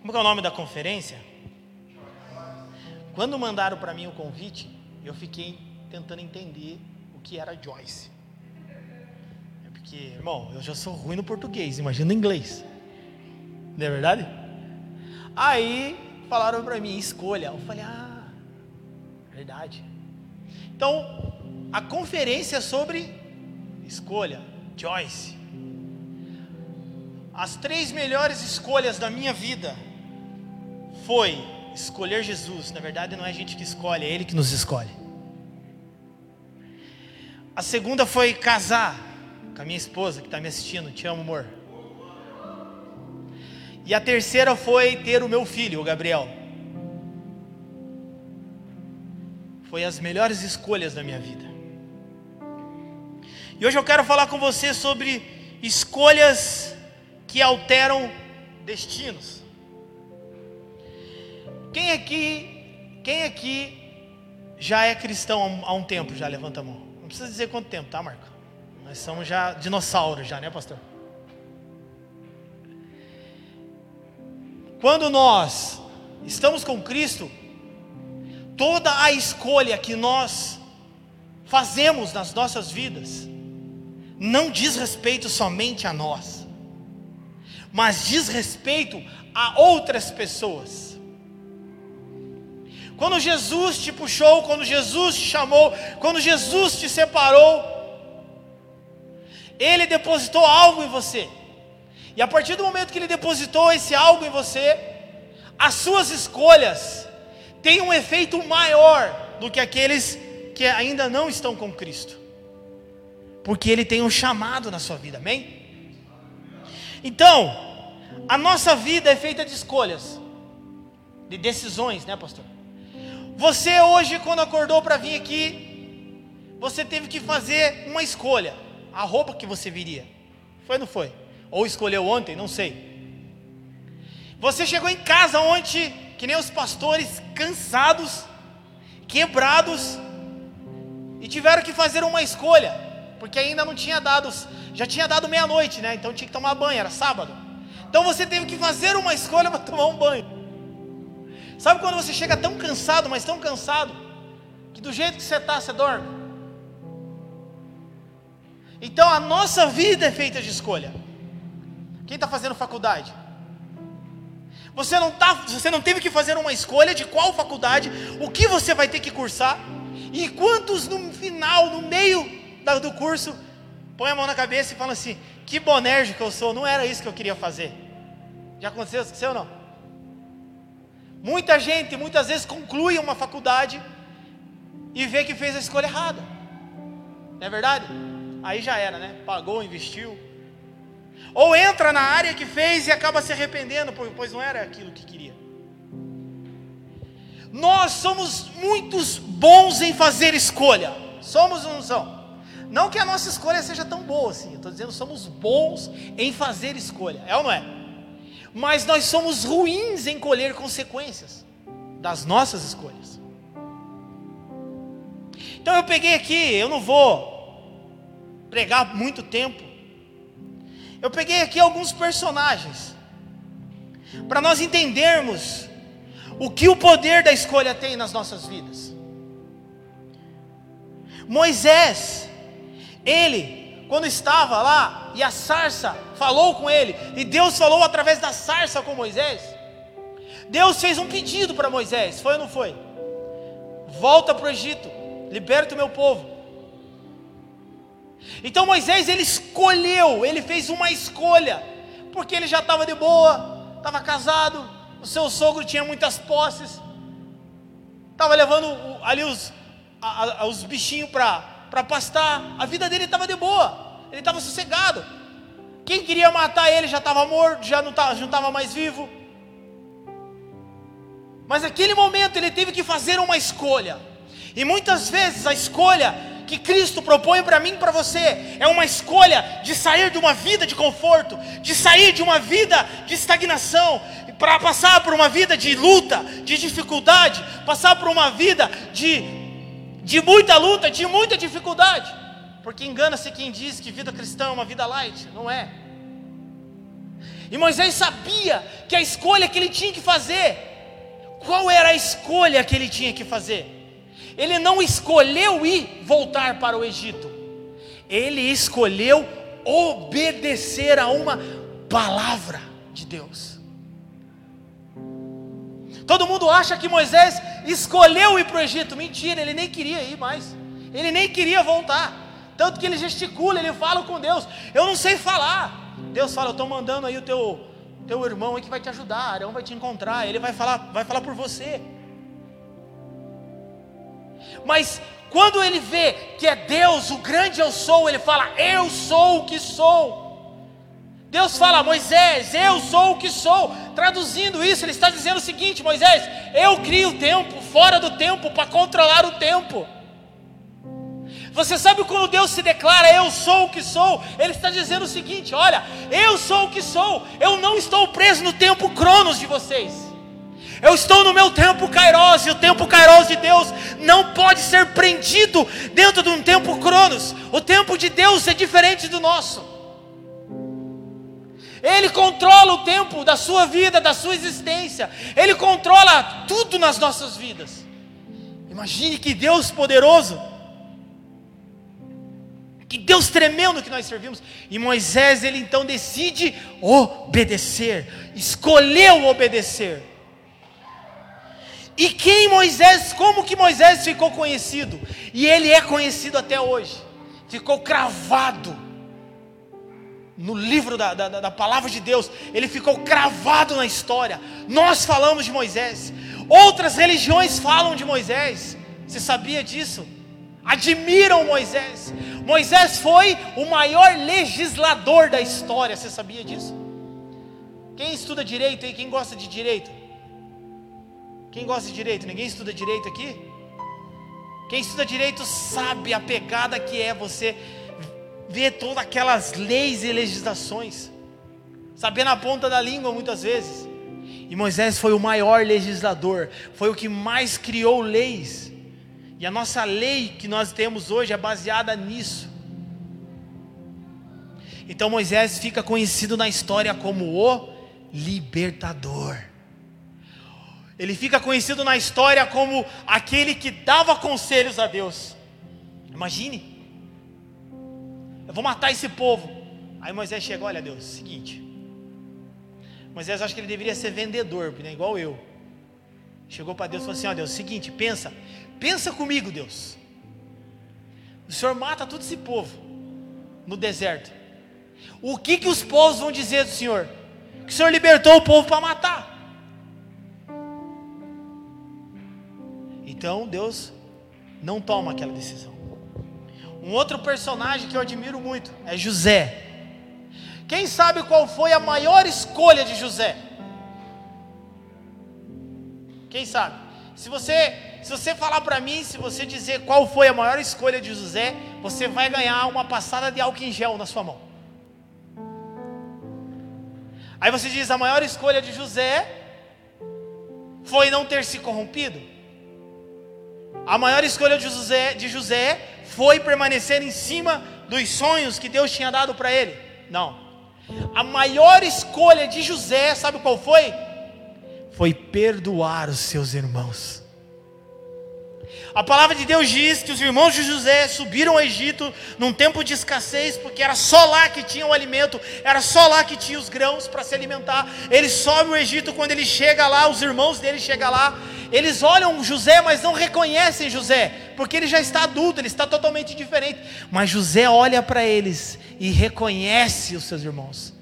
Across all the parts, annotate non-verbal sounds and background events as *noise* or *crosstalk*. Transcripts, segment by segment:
Como é o nome da conferência? Quando mandaram para mim o convite, eu fiquei tentando entender o que era Joyce. É porque, irmão, eu já sou ruim no português, imagina inglês. Não é verdade? Aí falaram para mim, escolha. Eu falei, ah, verdade. Então, a conferência é sobre escolha, Joyce. As três melhores escolhas da minha vida foi escolher Jesus. Na verdade, não é a gente que escolhe, é Ele que nos escolhe. A segunda foi casar com a minha esposa que está me assistindo. Te amo, amor. E a terceira foi ter o meu filho, o Gabriel. Foi as melhores escolhas da minha vida. E hoje eu quero falar com você sobre escolhas que alteram destinos. Quem aqui, quem aqui já é cristão há um tempo? Já levanta a mão. Não precisa dizer quanto tempo, tá, Marco? Nós somos já dinossauros, já, né, pastor? Quando nós estamos com Cristo, toda a escolha que nós fazemos nas nossas vidas não diz respeito somente a nós, mas diz respeito a outras pessoas. Quando Jesus te puxou, quando Jesus te chamou, quando Jesus te separou, Ele depositou algo em você. E a partir do momento que Ele depositou esse algo em você, as suas escolhas têm um efeito maior do que aqueles que ainda não estão com Cristo, porque Ele tem um chamado na sua vida, amém? Então, a nossa vida é feita de escolhas, de decisões, né, pastor? Você hoje, quando acordou para vir aqui, você teve que fazer uma escolha, a roupa que você viria, foi ou não foi? Ou escolheu ontem, não sei. Você chegou em casa ontem, que nem os pastores, cansados, quebrados, e tiveram que fazer uma escolha, porque ainda não tinha dado, já tinha dado meia-noite, né? Então tinha que tomar banho, era sábado. Então você teve que fazer uma escolha para tomar um banho. Sabe quando você chega tão cansado, mas tão cansado, que do jeito que você está, você dorme? Então a nossa vida é feita de escolha. Quem está fazendo faculdade? Você não, tá, você não teve que fazer uma escolha de qual faculdade, o que você vai ter que cursar, e quantos no final, no meio do curso, põe a mão na cabeça e fala assim: que bonérgio que eu sou, não era isso que eu queria fazer. Já aconteceu, aconteceu ou não? Muita gente, muitas vezes, conclui uma faculdade e vê que fez a escolha errada, não é verdade? Aí já era, né? Pagou, investiu, ou entra na área que fez e acaba se arrependendo, pois não era aquilo que queria. Nós somos muitos bons em fazer escolha. Somos ou não são? Não que a nossa escolha seja tão boa assim. Estou dizendo somos bons em fazer escolha. É ou não é? Mas nós somos ruins em colher consequências das nossas escolhas. Então eu peguei aqui, eu não vou pregar muito tempo, eu peguei aqui alguns personagens para nós entendermos o que o poder da escolha tem nas nossas vidas. Moisés, ele, quando estava lá e a sarça falou com ele, e Deus falou através da sarça com Moisés, Deus fez um pedido para Moisés, foi ou não foi? Volta para o Egito, liberta o meu povo. Então Moisés ele escolheu, ele fez uma escolha, porque ele já estava de boa, estava casado, o seu sogro tinha muitas posses, estava levando ali os, os bichinhos para pastar, a vida dele estava de boa, ele estava sossegado. Quem queria matar ele já estava morto, já não estava mais vivo. Mas naquele momento ele teve que fazer uma escolha. E muitas vezes a escolha que Cristo propõe para mim e para você é uma escolha de sair de uma vida de conforto, de sair de uma vida de estagnação, para passar por uma vida de luta, de dificuldade, passar por uma vida de, de muita luta, de muita dificuldade. Porque engana-se quem diz que vida cristã é uma vida light, não é. E Moisés sabia que a escolha que ele tinha que fazer, qual era a escolha que ele tinha que fazer? Ele não escolheu ir voltar para o Egito, ele escolheu obedecer a uma palavra de Deus. Todo mundo acha que Moisés escolheu ir para o Egito, mentira, ele nem queria ir mais, ele nem queria voltar. Tanto que ele gesticula, ele fala com Deus. Eu não sei falar. Deus fala, eu estou mandando aí o teu, teu irmão aí que vai te ajudar. Arão vai te encontrar. Ele vai falar, vai falar por você. Mas quando ele vê que é Deus, o grande eu sou, ele fala, eu sou o que sou. Deus fala, Moisés, eu sou o que sou. Traduzindo isso, ele está dizendo o seguinte: Moisés, eu crio o tempo, fora do tempo, para controlar o tempo. Você sabe quando Deus se declara, eu sou o que sou? Ele está dizendo o seguinte: olha, eu sou o que sou, eu não estou preso no tempo cronos de vocês. Eu estou no meu tempo kairos, e o tempo kairos de Deus não pode ser prendido dentro de um tempo cronos. O tempo de Deus é diferente do nosso. Ele controla o tempo da sua vida, da sua existência. Ele controla tudo nas nossas vidas. Imagine que Deus poderoso que Deus tremendo que nós servimos. E Moisés, ele então decide obedecer, escolheu obedecer. E quem Moisés, como que Moisés ficou conhecido? E ele é conhecido até hoje, ficou cravado no livro da, da, da palavra de Deus, ele ficou cravado na história. Nós falamos de Moisés, outras religiões falam de Moisés, você sabia disso? Admiram Moisés, Moisés foi o maior legislador da história, você sabia disso? Quem estuda direito aí? Quem gosta de direito? Quem gosta de direito? Ninguém estuda direito aqui? Quem estuda direito sabe a pegada que é você ver todas aquelas leis e legislações, saber na ponta da língua muitas vezes. E Moisés foi o maior legislador, foi o que mais criou leis. E a nossa lei que nós temos hoje é baseada nisso. Então Moisés fica conhecido na história como o libertador. Ele fica conhecido na história como aquele que dava conselhos a Deus. Imagine. Eu vou matar esse povo. Aí Moisés chega, olha Deus, seguinte. Moisés acho que ele deveria ser vendedor, né, igual eu. Chegou para Deus e falou assim: ó Deus, seguinte, pensa, Pensa comigo, Deus. O Senhor mata todo esse povo no deserto. O que que os povos vão dizer do Senhor? Que o Senhor libertou o povo para matar. Então Deus não toma aquela decisão. Um outro personagem que eu admiro muito é José. Quem sabe qual foi a maior escolha de José? Quem sabe? Se você se você falar para mim, se você dizer qual foi a maior escolha de José, você vai ganhar uma passada de álcool em gel na sua mão. Aí você diz: a maior escolha de José foi não ter se corrompido. A maior escolha de José, de José foi permanecer em cima dos sonhos que Deus tinha dado para ele. Não. A maior escolha de José, sabe qual foi? Foi perdoar os seus irmãos. A palavra de Deus diz que os irmãos de José subiram ao Egito num tempo de escassez, porque era só lá que tinha o alimento, era só lá que tinha os grãos para se alimentar. Ele sobe o Egito, quando ele chega lá, os irmãos dele chegam lá, eles olham José, mas não reconhecem José, porque ele já está adulto, ele está totalmente diferente. Mas José olha para eles e reconhece os seus irmãos.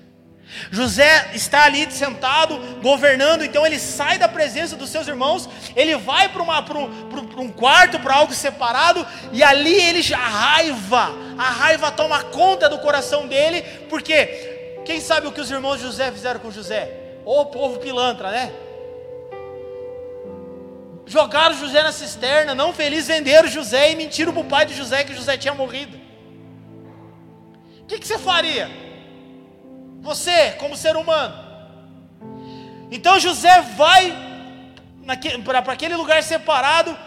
José está ali sentado, governando, então ele sai da presença dos seus irmãos, ele vai para um, quarto, para algo separado, e ali ele já a raiva, a raiva toma conta do coração dele, porque quem sabe o que os irmãos de José fizeram com José? Ô povo pilantra, né? Jogaram José na cisterna, não feliz, venderam José e mentiram para o pai de José que José tinha morrido. O que, que você faria? Você, como ser humano. Então José vai para aquele lugar separado.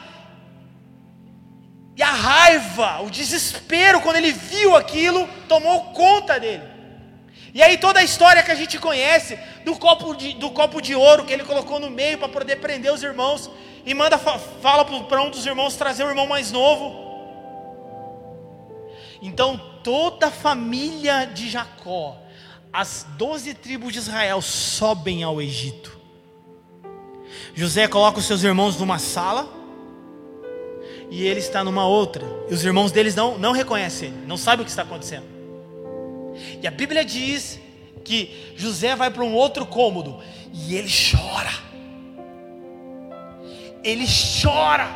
E a raiva, o desespero, quando ele viu aquilo, tomou conta dele. E aí toda a história que a gente conhece do copo de, do copo de ouro que ele colocou no meio para poder prender os irmãos e manda fala para um dos irmãos trazer o irmão mais novo. Então toda a família de Jacó, as doze tribos de Israel sobem ao Egito. José coloca os seus irmãos numa sala e ele está numa outra. E os irmãos deles não, não reconhecem ele, não sabem o que está acontecendo. E a Bíblia diz que José vai para um outro cômodo e ele chora. Ele chora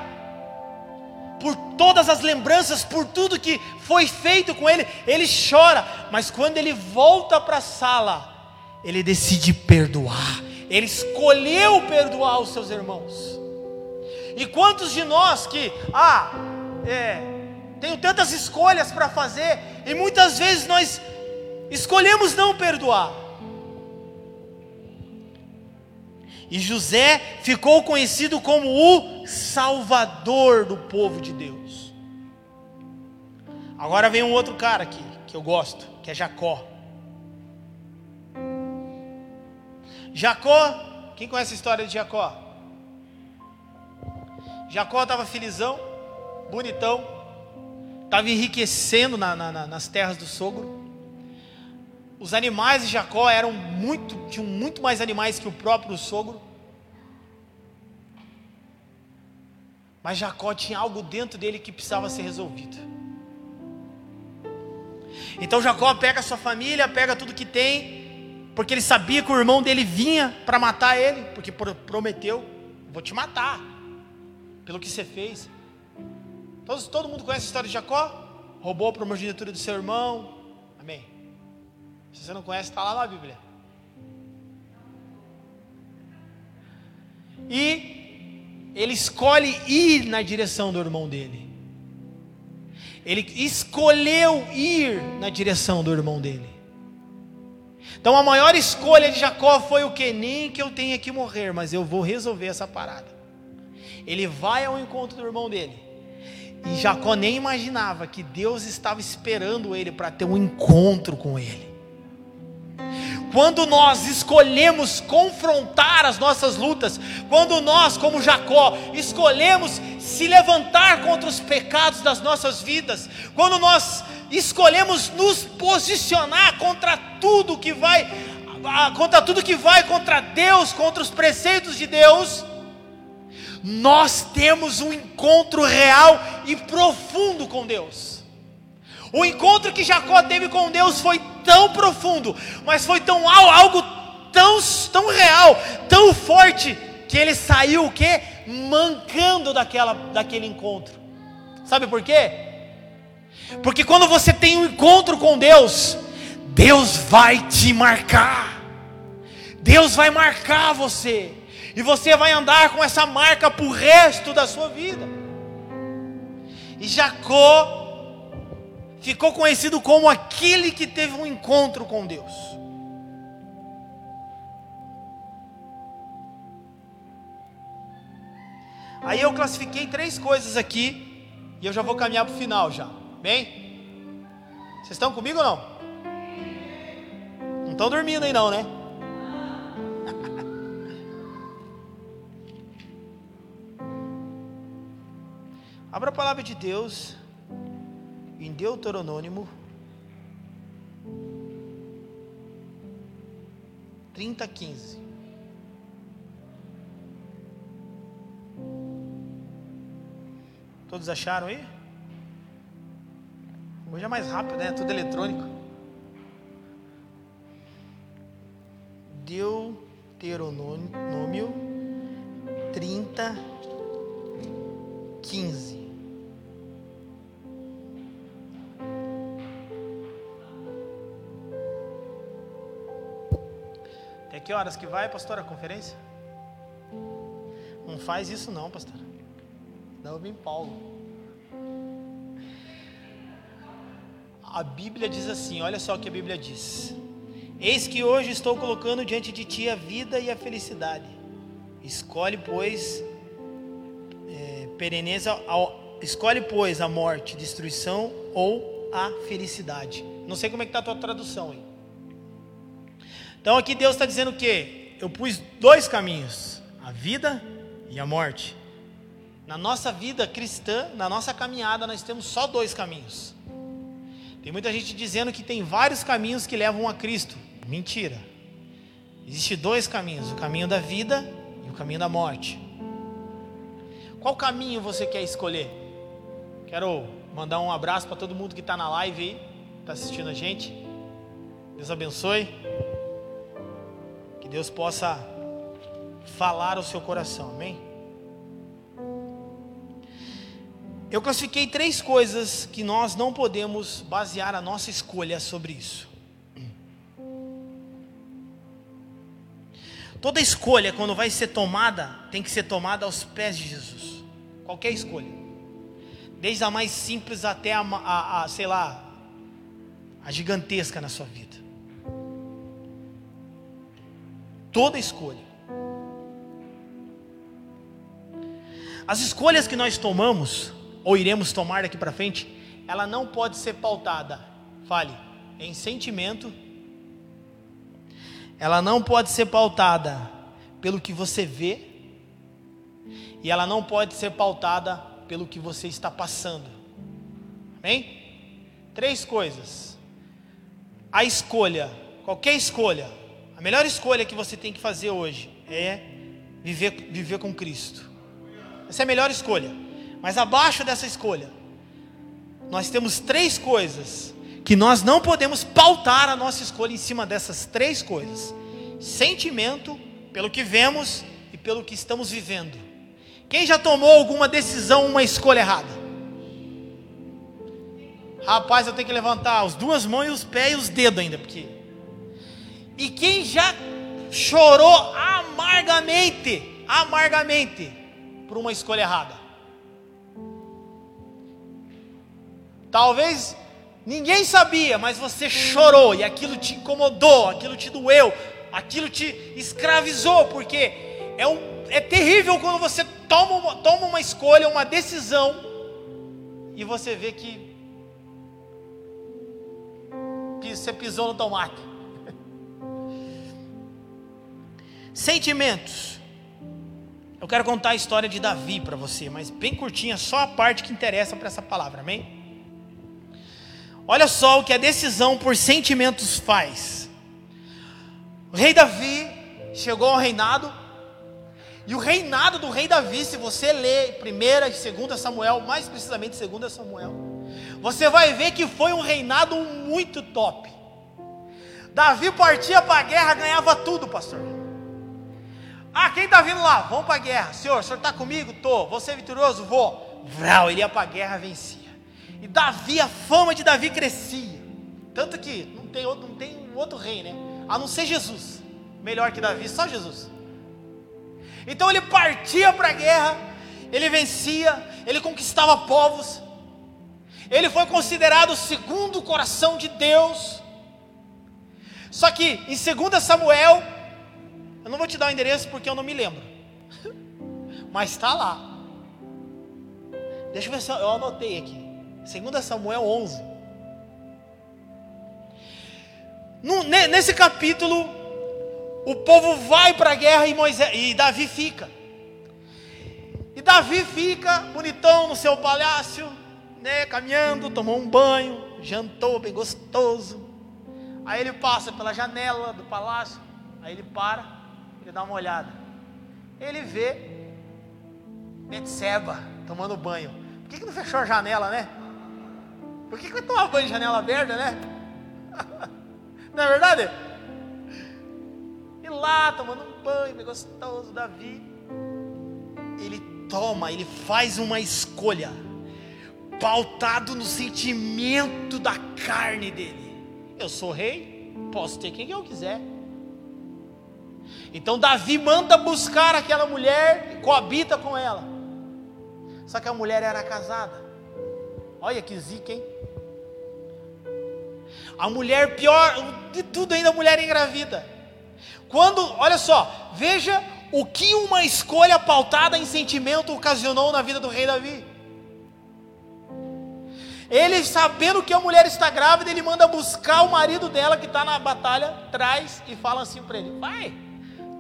por todas as lembranças, por tudo que foi feito com ele, ele chora, mas quando ele volta para a sala, ele decide perdoar, ele escolheu perdoar os seus irmãos. E quantos de nós que, ah, é, tenho tantas escolhas para fazer, e muitas vezes nós escolhemos não perdoar. E José ficou conhecido como o Salvador do povo de Deus. Agora vem um outro cara aqui, que eu gosto, que é Jacó. Jacó, quem conhece a história de Jacó? Jacó estava felizão, bonitão, estava enriquecendo na, na, nas terras do sogro. Os animais de Jacó eram muito, tinham muito mais animais que o próprio sogro. Mas Jacó tinha algo dentro dele que precisava ser resolvido. Então Jacó pega sua família, pega tudo que tem, porque ele sabia que o irmão dele vinha para matar ele, porque prometeu: vou te matar pelo que você fez. Todos, todo mundo conhece a história de Jacó? Roubou a primogenitura do seu irmão. Se você não conhece, está lá na Bíblia. E ele escolhe ir na direção do irmão dele. Ele escolheu ir na direção do irmão dele. Então a maior escolha de Jacó foi o que? Nem que eu tenha que morrer, mas eu vou resolver essa parada. Ele vai ao encontro do irmão dele. E Jacó nem imaginava que Deus estava esperando ele para ter um encontro com ele. Quando nós escolhemos confrontar as nossas lutas, quando nós, como Jacó, escolhemos se levantar contra os pecados das nossas vidas, quando nós escolhemos nos posicionar contra tudo que vai contra tudo que vai contra Deus, contra os preceitos de Deus, nós temos um encontro real e profundo com Deus. O encontro que Jacó teve com Deus foi tão profundo, mas foi tão algo tão, tão real, tão forte, que ele saiu o quê? Mancando daquela, daquele encontro. Sabe por quê? Porque quando você tem um encontro com Deus, Deus vai te marcar. Deus vai marcar você e você vai andar com essa marca para o resto da sua vida. E Jacó ficou conhecido como aquele que teve um encontro com Deus. Aí eu classifiquei três coisas aqui e eu já vou caminhar para o final já. Bem? Vocês estão comigo ou não? Não estão dormindo aí não, né? *laughs* Abra a palavra de Deus em Deuteronômio 30, 15. Todos acharam aí? Hoje é mais rápido, né? Tudo eletrônico. Deuteronômio 30, 15. Que horas que vai, pastor, a conferência? Não faz isso não, pastor. Não, me empolgo. A Bíblia diz assim, olha só o que a Bíblia diz. Eis que hoje estou colocando diante de ti a vida e a felicidade. Escolhe, pois, é, pereneza ao, escolhe, pois, a morte, destruição ou a felicidade. Não sei como é que está a tua tradução aí. Então aqui Deus está dizendo o quê? Eu pus dois caminhos: a vida e a morte. Na nossa vida cristã, na nossa caminhada, nós temos só dois caminhos. Tem muita gente dizendo que tem vários caminhos que levam a Cristo. Mentira. Existem dois caminhos: o caminho da vida e o caminho da morte. Qual caminho você quer escolher? Quero mandar um abraço para todo mundo que está na live aí, está assistindo a gente. Deus abençoe. Deus possa falar ao seu coração, amém? Eu classifiquei três coisas que nós não podemos basear a nossa escolha sobre isso. Toda escolha, quando vai ser tomada, tem que ser tomada aos pés de Jesus. Qualquer escolha. Desde a mais simples até a, a, a sei lá, a gigantesca na sua vida. Toda escolha. As escolhas que nós tomamos, ou iremos tomar daqui para frente, ela não pode ser pautada, fale, em sentimento ela não pode ser pautada pelo que você vê, e ela não pode ser pautada pelo que você está passando. Amém? Três coisas. A escolha, qualquer escolha, melhor escolha que você tem que fazer hoje é viver, viver com Cristo. Essa é a melhor escolha. Mas abaixo dessa escolha, nós temos três coisas que nós não podemos pautar a nossa escolha em cima dessas três coisas: sentimento, pelo que vemos e pelo que estamos vivendo. Quem já tomou alguma decisão, uma escolha errada? Rapaz, eu tenho que levantar as duas mãos, os pés e os dedos ainda, porque. E quem já chorou amargamente, amargamente, por uma escolha errada? Talvez Ninguém sabia, mas você chorou e aquilo te incomodou, aquilo te doeu, aquilo te escravizou, porque é, um, é terrível quando você toma uma, toma uma escolha, uma decisão, e você vê que você pisou no tomate. Sentimentos. Eu quero contar a história de Davi para você, mas bem curtinha, só a parte que interessa para essa palavra, amém? Olha só o que a decisão por sentimentos faz. O rei Davi chegou ao reinado, e o reinado do rei Davi, se você ler 1 e 2 Samuel, mais precisamente 2 Samuel, você vai ver que foi um reinado muito top. Davi partia para a guerra, ganhava tudo, pastor. Ah, quem está vindo lá? Vamos para a guerra. Senhor, o senhor está comigo? Estou. Você é vitorioso? Vou. Vrau, ele ia para a guerra, vencia. E Davi, a fama de Davi crescia. Tanto que não tem outro, não tem outro rei, né? A não ser Jesus. Melhor que Davi, só Jesus. Então ele partia para a guerra, ele vencia, ele conquistava povos. Ele foi considerado o segundo coração de Deus. Só que em 2 Samuel, eu não vou te dar o endereço porque eu não me lembro. *laughs* Mas está lá. Deixa eu ver se eu anotei aqui. 2 Samuel 11. nesse capítulo, o povo vai para a guerra e, Moisés, e Davi fica. E Davi fica bonitão no seu palácio, né, caminhando, tomou um banho, jantou bem gostoso. Aí ele passa pela janela do palácio, aí ele para, ele dá uma olhada. Ele vê Betseba tomando banho. Por que, que não fechou a janela, né? Por que, que vai tomar banho de janela aberta, né? *laughs* Não é verdade? E lá, tomando um banho, bem gostoso, Davi. Ele toma, ele faz uma escolha, pautado no sentimento da carne dele. Eu sou rei, posso ter quem eu quiser. Então Davi manda buscar aquela mulher e coabita com ela. Só que a mulher era casada. Olha que zica, hein? A mulher, pior de tudo ainda, a mulher engravida. Quando, olha só, veja o que uma escolha pautada em sentimento ocasionou na vida do rei Davi. Ele, sabendo que a mulher está grávida, ele manda buscar o marido dela que está na batalha, traz e fala assim para ele: vai,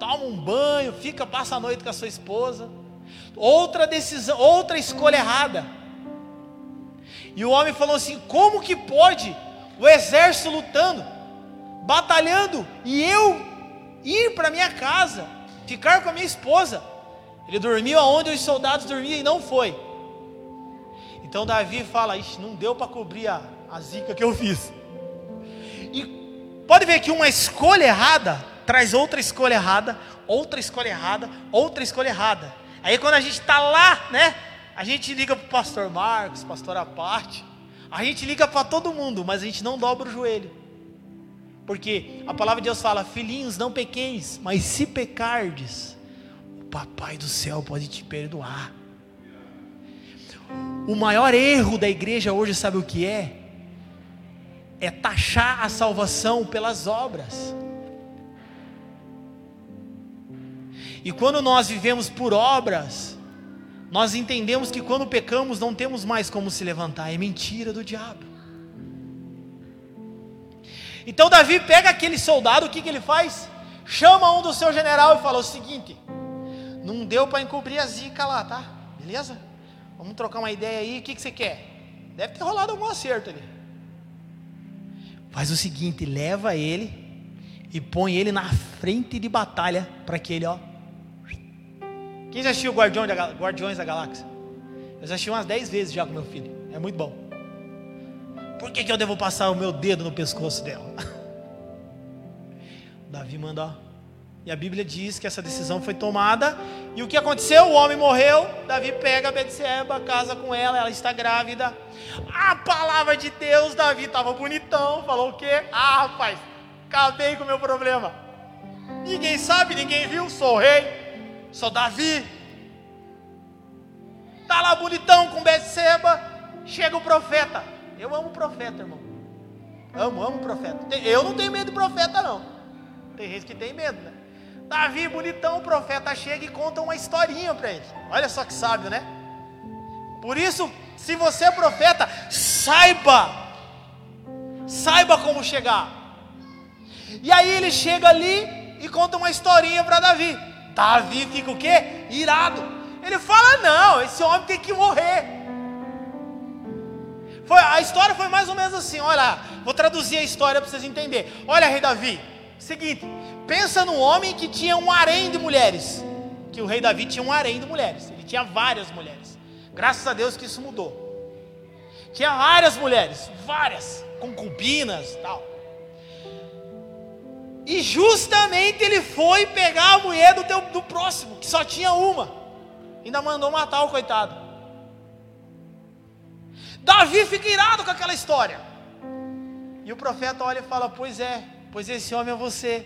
toma um banho, fica, passa a noite com a sua esposa. Outra decisão, outra escolha errada. E o homem falou assim: como que pode o exército lutando, batalhando, e eu ir para minha casa, ficar com a minha esposa? Ele dormiu aonde os soldados dormiam e não foi. Então Davi fala: Ixi, não deu para cobrir a, a zica que eu fiz. E pode ver que uma escolha errada traz outra escolha errada, outra escolha errada, outra escolha errada. Aí quando a gente está lá, né? A gente liga para o pastor Marcos, pastor Aparte, a gente liga para todo mundo, mas a gente não dobra o joelho. Porque a palavra de Deus fala: Filhinhos, não pequeis, mas se pecardes, o papai do céu pode te perdoar. O maior erro da igreja hoje, sabe o que é? É taxar a salvação pelas obras. E quando nós vivemos por obras, nós entendemos que quando pecamos não temos mais como se levantar, é mentira do diabo. Então Davi pega aquele soldado, o que, que ele faz? Chama um do seu general e fala o seguinte: não deu para encobrir a zica lá, tá? Beleza? Vamos trocar uma ideia aí, o que, que você quer? Deve ter rolado algum acerto ali. Faz o seguinte, leva ele e põe ele na frente de batalha para que ele, ó. Quem já assistiu Guardiões da, Galáxia? Eu já assisti umas 10 vezes já com meu filho. É muito bom. Por que, que eu devo passar o meu dedo no pescoço dela? *laughs* Davi manda, ó, e a Bíblia diz que essa decisão foi tomada. E o que aconteceu? O homem morreu. Davi pega a Betseba, casa com ela, ela está grávida. A palavra de Deus, Davi estava bonitão. Falou o quê? Ah, rapaz, acabei com o meu problema. Ninguém sabe, ninguém viu. Sou rei, sou Davi. Está lá bonitão com Betseba. Chega o profeta. Eu amo o profeta, irmão. Amo, amo o profeta. Eu não tenho medo de profeta, não. Tem gente que tem medo, né? Davi, bonitão, o profeta chega e conta uma historinha para ele. Olha só que sábio, né? Por isso, se você é profeta, saiba, saiba como chegar. E aí ele chega ali e conta uma historinha para Davi. Davi fica o quê? Irado. Ele fala: Não, esse homem tem que morrer. Foi, a história foi mais ou menos assim: olha, vou traduzir a história para vocês entenderem. Olha, rei Davi, seguinte, Pensa num homem que tinha um harém de mulheres. Que o rei Davi tinha um harém de mulheres. Ele tinha várias mulheres. Graças a Deus que isso mudou. Tinha várias mulheres, várias, concubinas tal. E justamente ele foi pegar a mulher do, teu, do próximo, que só tinha uma. Ainda mandou matar o coitado. Davi fica irado com aquela história. E o profeta olha e fala: Pois é, pois esse homem é você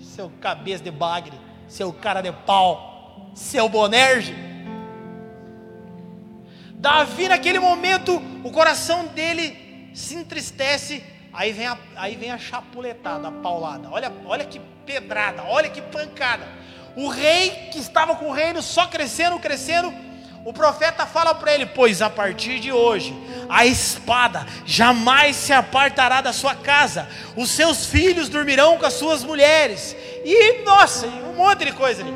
seu cabeça de bagre, seu cara de pau, seu bonerge. Davi, naquele momento, o coração dele se entristece. Aí vem a, aí vem a chapuletada, a paulada. Olha, olha que pedrada, olha que pancada. O rei que estava com o reino só crescendo, crescendo, o profeta fala para ele: Pois a partir de hoje, a espada jamais se apartará da sua casa, os seus filhos dormirão com as suas mulheres, e nossa, um monte de coisa ali.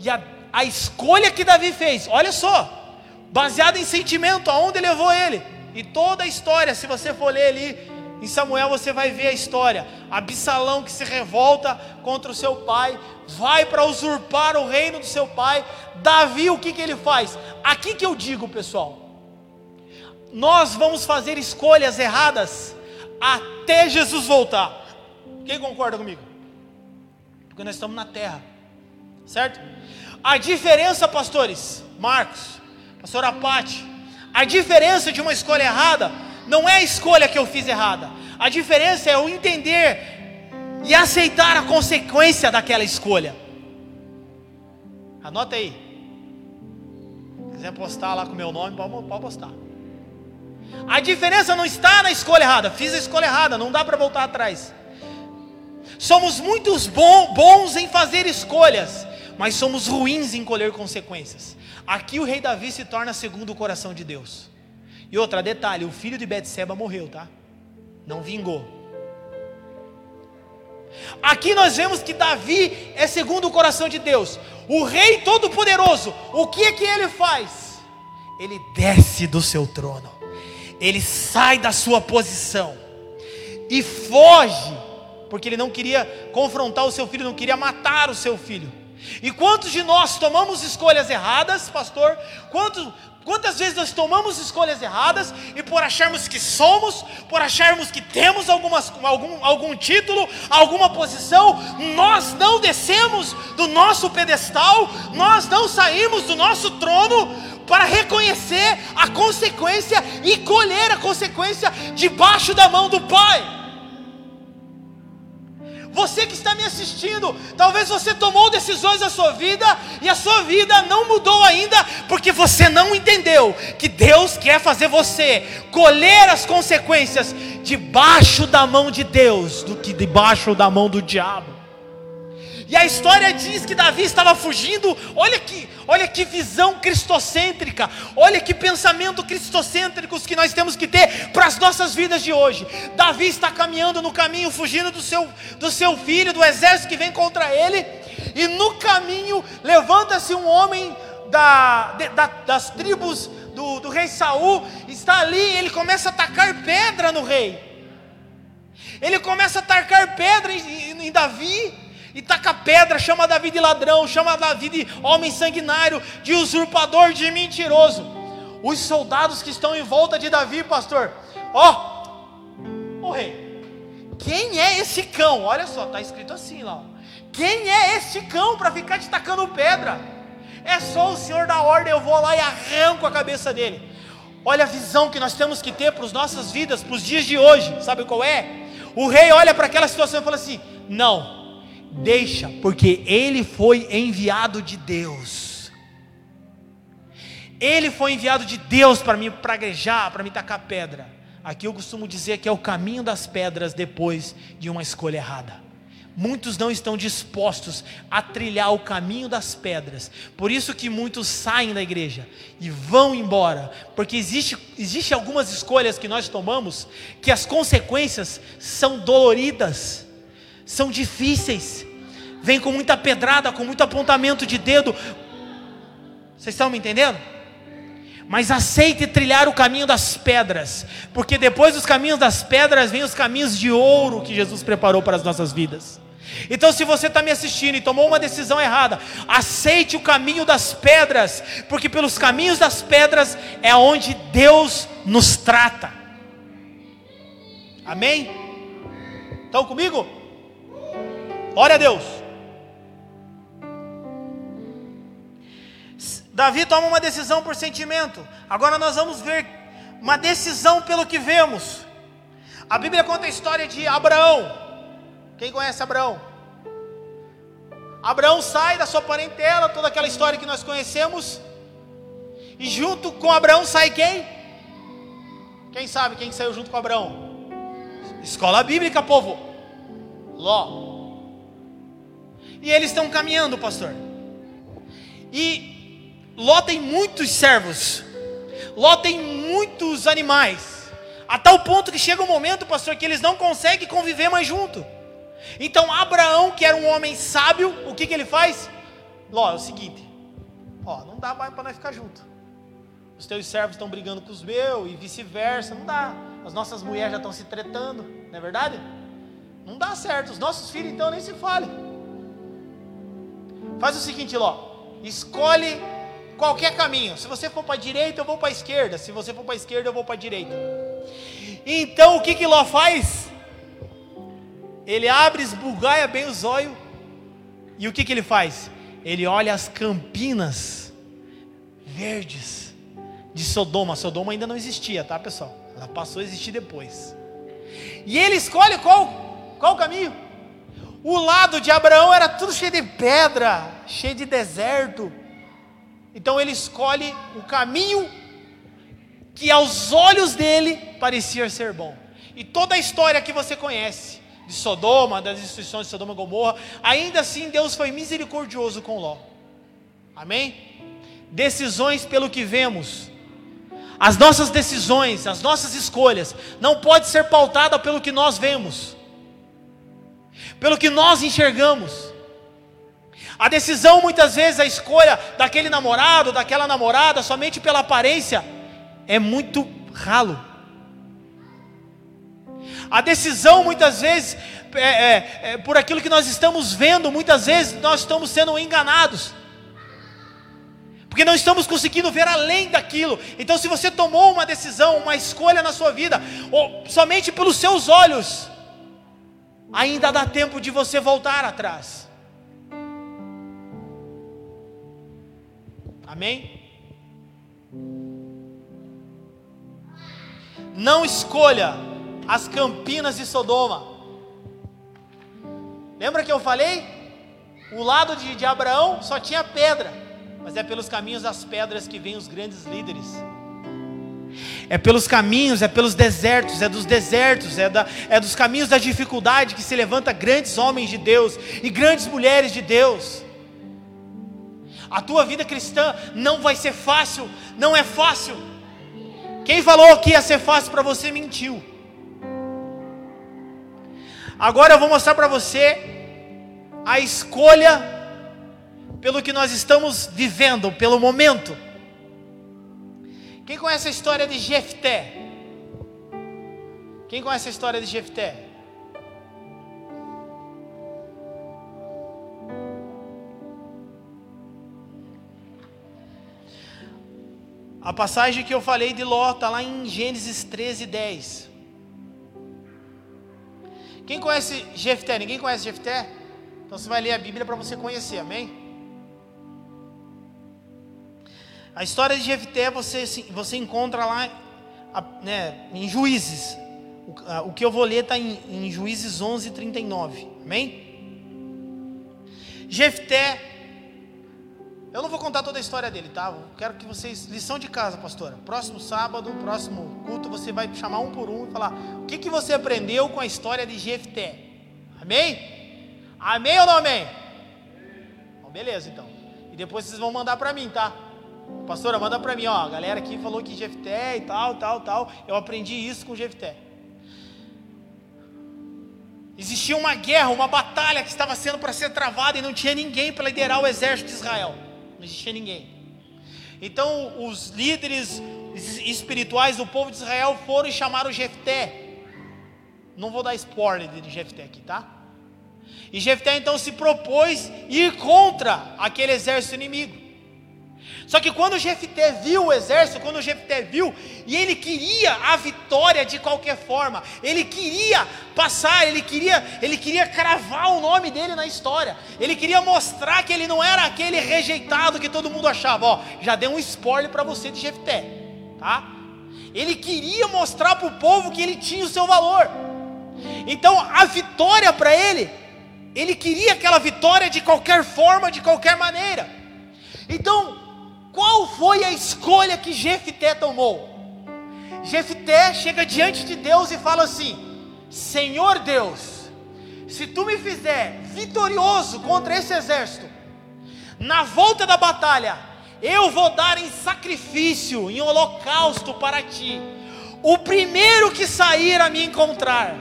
E a, a escolha que Davi fez, olha só, baseada em sentimento, aonde levou ele, e toda a história, se você for ler ali em Samuel você vai ver a história. Absalão que se revolta contra o seu pai, vai para usurpar o reino do seu pai. Davi, o que, que ele faz? Aqui que eu digo, pessoal. Nós vamos fazer escolhas erradas até Jesus voltar. Quem concorda comigo? Porque nós estamos na terra, certo? A diferença, pastores, Marcos, pastor Apate, a diferença de uma escolha errada não é a escolha que eu fiz errada. A diferença é eu entender e aceitar a consequência daquela escolha. Anota aí. Se quiser postar lá com meu nome, pode postar. A diferença não está na escolha errada. Fiz a escolha errada, não dá para voltar atrás. Somos muitos bons em fazer escolhas, mas somos ruins em colher consequências. Aqui o rei Davi se torna segundo o coração de Deus. E outra detalhe, o filho de Betseba morreu, tá? Não vingou. Aqui nós vemos que Davi é segundo o coração de Deus. O rei todo poderoso, o que é que ele faz? Ele desce do seu trono. Ele sai da sua posição e foge, porque ele não queria confrontar o seu filho, não queria matar o seu filho. E quantos de nós tomamos escolhas erradas, pastor? Quantos, quantas vezes nós tomamos escolhas erradas e por acharmos que somos, por acharmos que temos algumas, algum, algum título, alguma posição, nós não descemos do nosso pedestal, nós não saímos do nosso trono para reconhecer a consequência e colher a consequência debaixo da mão do Pai. Você que está me assistindo, talvez você tomou decisões na sua vida e a sua vida não mudou ainda, porque você não entendeu que Deus quer fazer você colher as consequências debaixo da mão de Deus do que debaixo da mão do diabo. E a história diz que Davi estava fugindo. Olha que, olha que visão cristocêntrica. Olha que pensamento cristocêntricos que nós temos que ter para as nossas vidas de hoje. Davi está caminhando no caminho, fugindo do seu, do seu filho, do exército que vem contra ele. E no caminho levanta-se um homem da, da, das tribos do, do rei Saul. Está ali, ele começa a atacar pedra no rei. Ele começa a atacar pedra em, em, em Davi e taca pedra, chama Davi de ladrão, chama Davi de homem sanguinário, de usurpador, de mentiroso. Os soldados que estão em volta de Davi, pastor, ó, o rei, quem é esse cão? Olha só, está escrito assim lá. Quem é esse cão para ficar te tacando pedra? É só o Senhor da ordem, eu vou lá e arranco a cabeça dele. Olha a visão que nós temos que ter para as nossas vidas, para os dias de hoje. Sabe qual é? O rei olha para aquela situação e fala assim: Não, Deixa, porque ele foi enviado de Deus. Ele foi enviado de Deus para me praguejar, para me tacar pedra. Aqui eu costumo dizer que é o caminho das pedras depois de uma escolha errada. Muitos não estão dispostos a trilhar o caminho das pedras. Por isso que muitos saem da igreja e vão embora, porque existe, existe algumas escolhas que nós tomamos que as consequências são doloridas são difíceis, vem com muita pedrada, com muito apontamento de dedo. Vocês estão me entendendo? Mas aceite trilhar o caminho das pedras, porque depois dos caminhos das pedras vem os caminhos de ouro que Jesus preparou para as nossas vidas. Então, se você está me assistindo e tomou uma decisão errada, aceite o caminho das pedras, porque pelos caminhos das pedras é onde Deus nos trata. Amém? Estão comigo? Glória a Deus. Davi toma uma decisão por sentimento. Agora nós vamos ver uma decisão pelo que vemos. A Bíblia conta a história de Abraão. Quem conhece Abraão? Abraão sai da sua parentela, toda aquela história que nós conhecemos. E junto com Abraão sai quem? Quem sabe quem saiu junto com Abraão? Escola bíblica, povo. Ló. E eles estão caminhando, pastor. E Ló tem muitos servos. Ló tem muitos animais. A tal ponto que chega um momento, pastor, que eles não conseguem conviver mais junto. Então Abraão, que era um homem sábio, o que, que ele faz? Ló, é o seguinte: ó, não dá mais para nós ficar junto. Os teus servos estão brigando com os meus e vice-versa, não dá. As nossas mulheres já estão se tretando, não é verdade? Não dá certo. Os nossos filhos então nem se falem. Faz o seguinte, Ló. Escolhe qualquer caminho. Se você for para a direita, eu vou para a esquerda. Se você for para a esquerda, eu vou para a direita. Então o que que Ló faz? Ele abre, esbugaia bem os olhos. E o que que ele faz? Ele olha as campinas verdes de Sodoma. Sodoma ainda não existia, tá, pessoal? Ela passou a existir depois. E ele escolhe qual qual caminho? O lado de Abraão era tudo cheio de pedra, cheio de deserto. Então ele escolhe o caminho que aos olhos dele parecia ser bom. E toda a história que você conhece de Sodoma, das instituições de Sodoma e Gomorra, ainda assim Deus foi misericordioso com Ló. Amém? Decisões pelo que vemos. As nossas decisões, as nossas escolhas, não pode ser pautada pelo que nós vemos, pelo que nós enxergamos. A decisão, muitas vezes, a escolha daquele namorado, daquela namorada, somente pela aparência, é muito ralo. A decisão, muitas vezes, é, é, é, por aquilo que nós estamos vendo, muitas vezes nós estamos sendo enganados porque não estamos conseguindo ver além daquilo. Então, se você tomou uma decisão, uma escolha na sua vida, somente pelos seus olhos, ainda dá tempo de você voltar atrás. Amém? Não escolha as campinas de Sodoma. Lembra que eu falei? O lado de, de Abraão só tinha pedra mas é pelos caminhos das pedras que vêm os grandes líderes. É pelos caminhos, é pelos desertos, é dos desertos, é, da, é dos caminhos da dificuldade que se levanta grandes homens de Deus e grandes mulheres de Deus. A tua vida cristã não vai ser fácil, não é fácil. Quem falou que ia ser fácil para você mentiu. Agora eu vou mostrar para você a escolha pelo que nós estamos vivendo, pelo momento. Quem conhece a história de Jefté? Quem conhece a história de Jefté? A passagem que eu falei de Ló está lá em Gênesis 13, 10. Quem conhece Jefté? Ninguém conhece Jefté? Então você vai ler a Bíblia para você conhecer, amém? A história de Jefté você, você encontra lá né, em Juízes. O, que eu vou ler está em, em Juízes 11, 39. Amém? Jefté, eu não vou contar toda a história dele, tá? Eu quero que vocês, lição de casa, pastora. Próximo sábado, próximo culto, você vai chamar um por um e falar: o que, que você aprendeu com a história de Jefté? Amém? Amém ou não amém? Bom, beleza, então. E depois vocês vão mandar para mim, tá? Pastora, manda para mim, ó, a galera aqui falou que Jefté e tal, tal, tal. Eu aprendi isso com Jefté. Existia uma guerra, uma batalha que estava sendo para ser travada e não tinha ninguém para liderar o exército de Israel. Não existia ninguém. Então os líderes espirituais do povo de Israel foram e chamaram Jefté. Não vou dar spoiler de Jefté aqui, tá? E Jefté então se propôs ir contra aquele exército inimigo. Só que quando Jefté viu o exército, quando Jefté viu, e ele queria a vitória de qualquer forma, ele queria passar, ele queria, ele queria cravar o nome dele na história, ele queria mostrar que ele não era aquele rejeitado que todo mundo achava. Ó, já dei um spoiler para você de Jefté, tá? Ele queria mostrar para o povo que ele tinha o seu valor. Então a vitória para ele, ele queria aquela vitória de qualquer forma, de qualquer maneira. Então qual foi a escolha que Jefté tomou? Jefté chega diante de Deus e fala assim: Senhor Deus, se tu me fizer vitorioso contra esse exército, na volta da batalha, eu vou dar em sacrifício, em holocausto para ti, o primeiro que sair a me encontrar.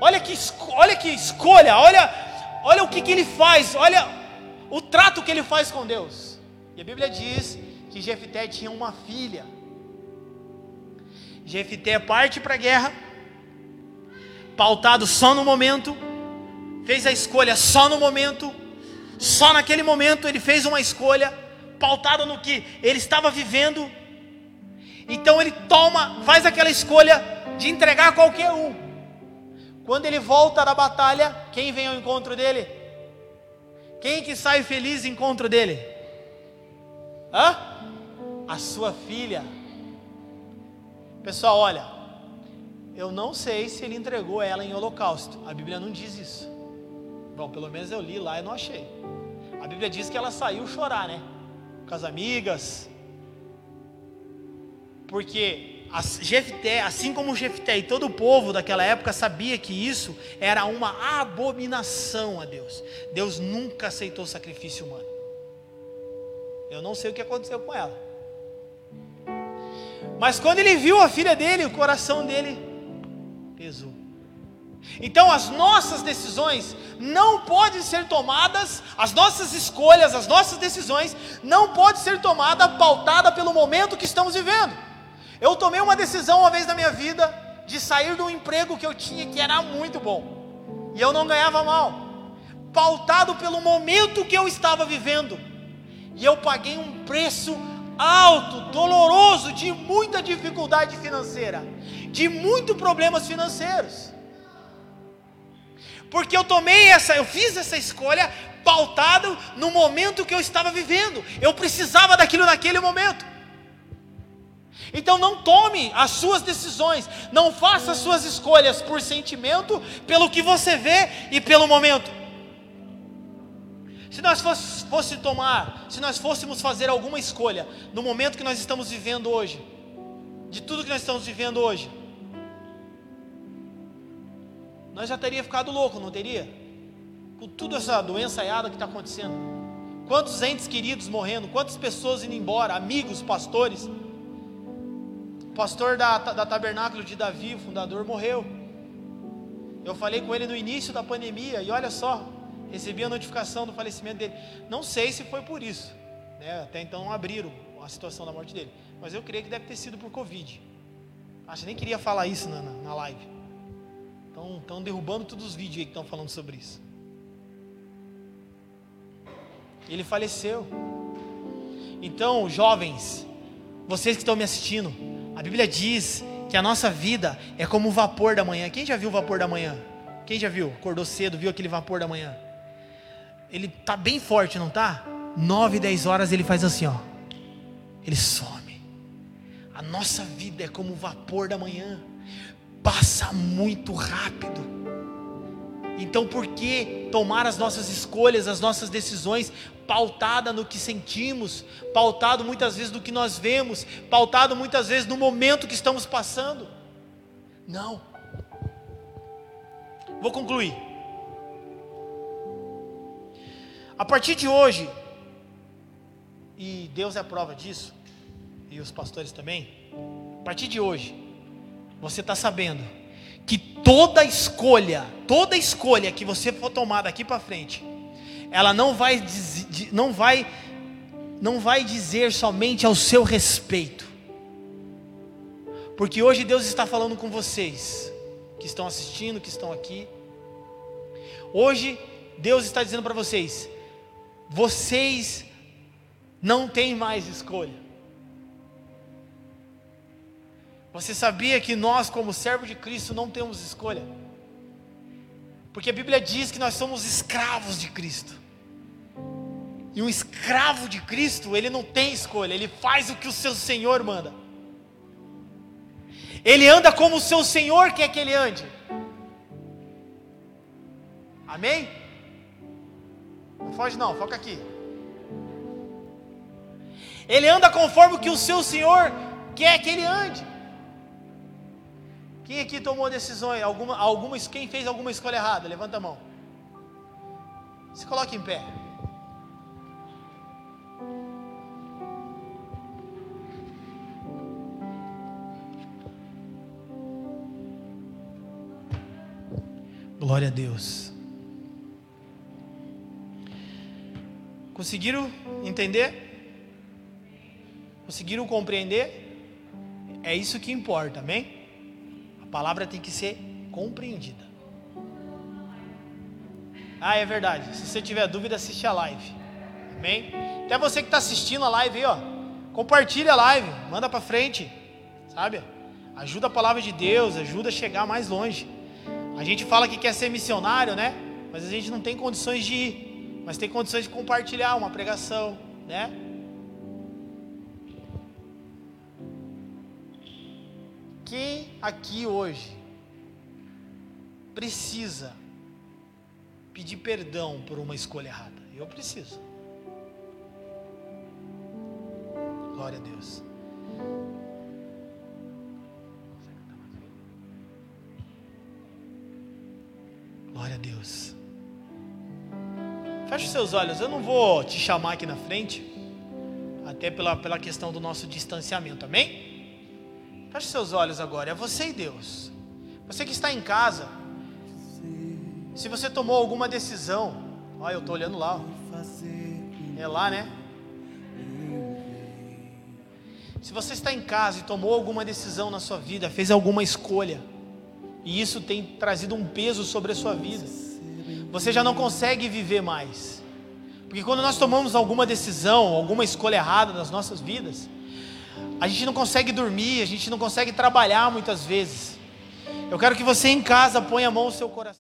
Olha que, olha que escolha, olha, olha o que, que ele faz, olha o trato que ele faz com Deus. E a Bíblia diz que Jefté tinha uma filha. Jefté parte para a guerra, pautado só no momento, fez a escolha só no momento, só naquele momento ele fez uma escolha, pautado no que ele estava vivendo. Então ele toma, faz aquela escolha de entregar qualquer um. Quando ele volta da batalha, quem vem ao encontro dele? Quem que sai feliz encontro dele? Hã? A sua filha. Pessoal, olha, eu não sei se ele entregou ela em holocausto. A Bíblia não diz isso. Bom, pelo menos eu li lá e não achei. A Bíblia diz que ela saiu chorar, né? Com as amigas. Porque Jefté, assim como Jefté e todo o povo daquela época sabia que isso era uma abominação a Deus. Deus nunca aceitou sacrifício humano. Eu não sei o que aconteceu com ela. Mas quando ele viu a filha dele, o coração dele pesou. Então as nossas decisões não podem ser tomadas, as nossas escolhas, as nossas decisões não podem ser tomadas pautada pelo momento que estamos vivendo. Eu tomei uma decisão uma vez na minha vida de sair do emprego que eu tinha que era muito bom. E eu não ganhava mal. Pautado pelo momento que eu estava vivendo. E eu paguei um preço alto, doloroso, de muita dificuldade financeira, de muitos problemas financeiros. Porque eu tomei essa, eu fiz essa escolha pautado no momento que eu estava vivendo. Eu precisava daquilo naquele momento. Então não tome as suas decisões, não faça as suas escolhas por sentimento, pelo que você vê e pelo momento. Se nós fosse, tomar, se nós fôssemos fazer alguma escolha no momento que nós estamos vivendo hoje, de tudo que nós estamos vivendo hoje, nós já teria ficado louco, não teria? Com toda essa doença aiada que está acontecendo. Quantos entes queridos morrendo, quantas pessoas indo embora, amigos, pastores. Pastor da, da Tabernáculo de Davi, o fundador, morreu. Eu falei com ele no início da pandemia, e olha só, recebi a notificação do falecimento dele. Não sei se foi por isso, né? até então não abriram a situação da morte dele, mas eu creio que deve ter sido por Covid. Acho que nem queria falar isso na, na, na live. Estão derrubando todos os vídeos aí que estão falando sobre isso. Ele faleceu. Então, jovens, vocês que estão me assistindo, a Bíblia diz que a nossa vida é como o vapor da manhã. Quem já viu o vapor da manhã? Quem já viu? Acordou cedo, viu aquele vapor da manhã? Ele tá bem forte, não tá? Nove, dez horas ele faz assim, ó. Ele some. A nossa vida é como o vapor da manhã passa muito rápido. Então, por que tomar as nossas escolhas, as nossas decisões pautada no que sentimos, pautado muitas vezes do que nós vemos, pautado muitas vezes no momento que estamos passando? Não. Vou concluir. A partir de hoje, e Deus é a prova disso, e os pastores também, a partir de hoje, você está sabendo toda escolha, toda escolha que você for tomar daqui para frente, ela não vai, não vai, não vai dizer somente ao seu respeito, porque hoje Deus está falando com vocês que estão assistindo, que estão aqui. Hoje Deus está dizendo para vocês: vocês não têm mais escolha. Você sabia que nós, como servos de Cristo, não temos escolha? Porque a Bíblia diz que nós somos escravos de Cristo. E um escravo de Cristo, ele não tem escolha, ele faz o que o seu Senhor manda. Ele anda como o seu Senhor quer que ele ande. Amém? Não foge não, foca aqui. Ele anda conforme o que o seu Senhor quer que ele ande. Quem aqui tomou decisões, alguma, alguma, quem fez alguma escolha errada? Levanta a mão. Se coloque em pé. Glória a Deus. Conseguiram entender? Conseguiram compreender? É isso que importa, amém? Palavra tem que ser compreendida. Ah, é verdade. Se você tiver dúvida, assiste a live. Amém? Até você que está assistindo a live aí, ó. Compartilha a live, manda para frente, sabe? Ajuda a palavra de Deus, ajuda a chegar mais longe. A gente fala que quer ser missionário, né? Mas a gente não tem condições de ir, mas tem condições de compartilhar uma pregação, né? Quem aqui hoje precisa pedir perdão por uma escolha errada? Eu preciso. Glória a Deus. Glória a Deus. Feche os seus olhos, eu não vou te chamar aqui na frente, até pela, pela questão do nosso distanciamento, amém? Feche seus olhos agora, é você e Deus. Você que está em casa, se você tomou alguma decisão, olha, eu estou olhando lá, é lá, né? Se você está em casa e tomou alguma decisão na sua vida, fez alguma escolha, e isso tem trazido um peso sobre a sua vida, você já não consegue viver mais. Porque quando nós tomamos alguma decisão, alguma escolha errada nas nossas vidas, a gente não consegue dormir, a gente não consegue trabalhar muitas vezes. Eu quero que você em casa ponha a mão no seu coração.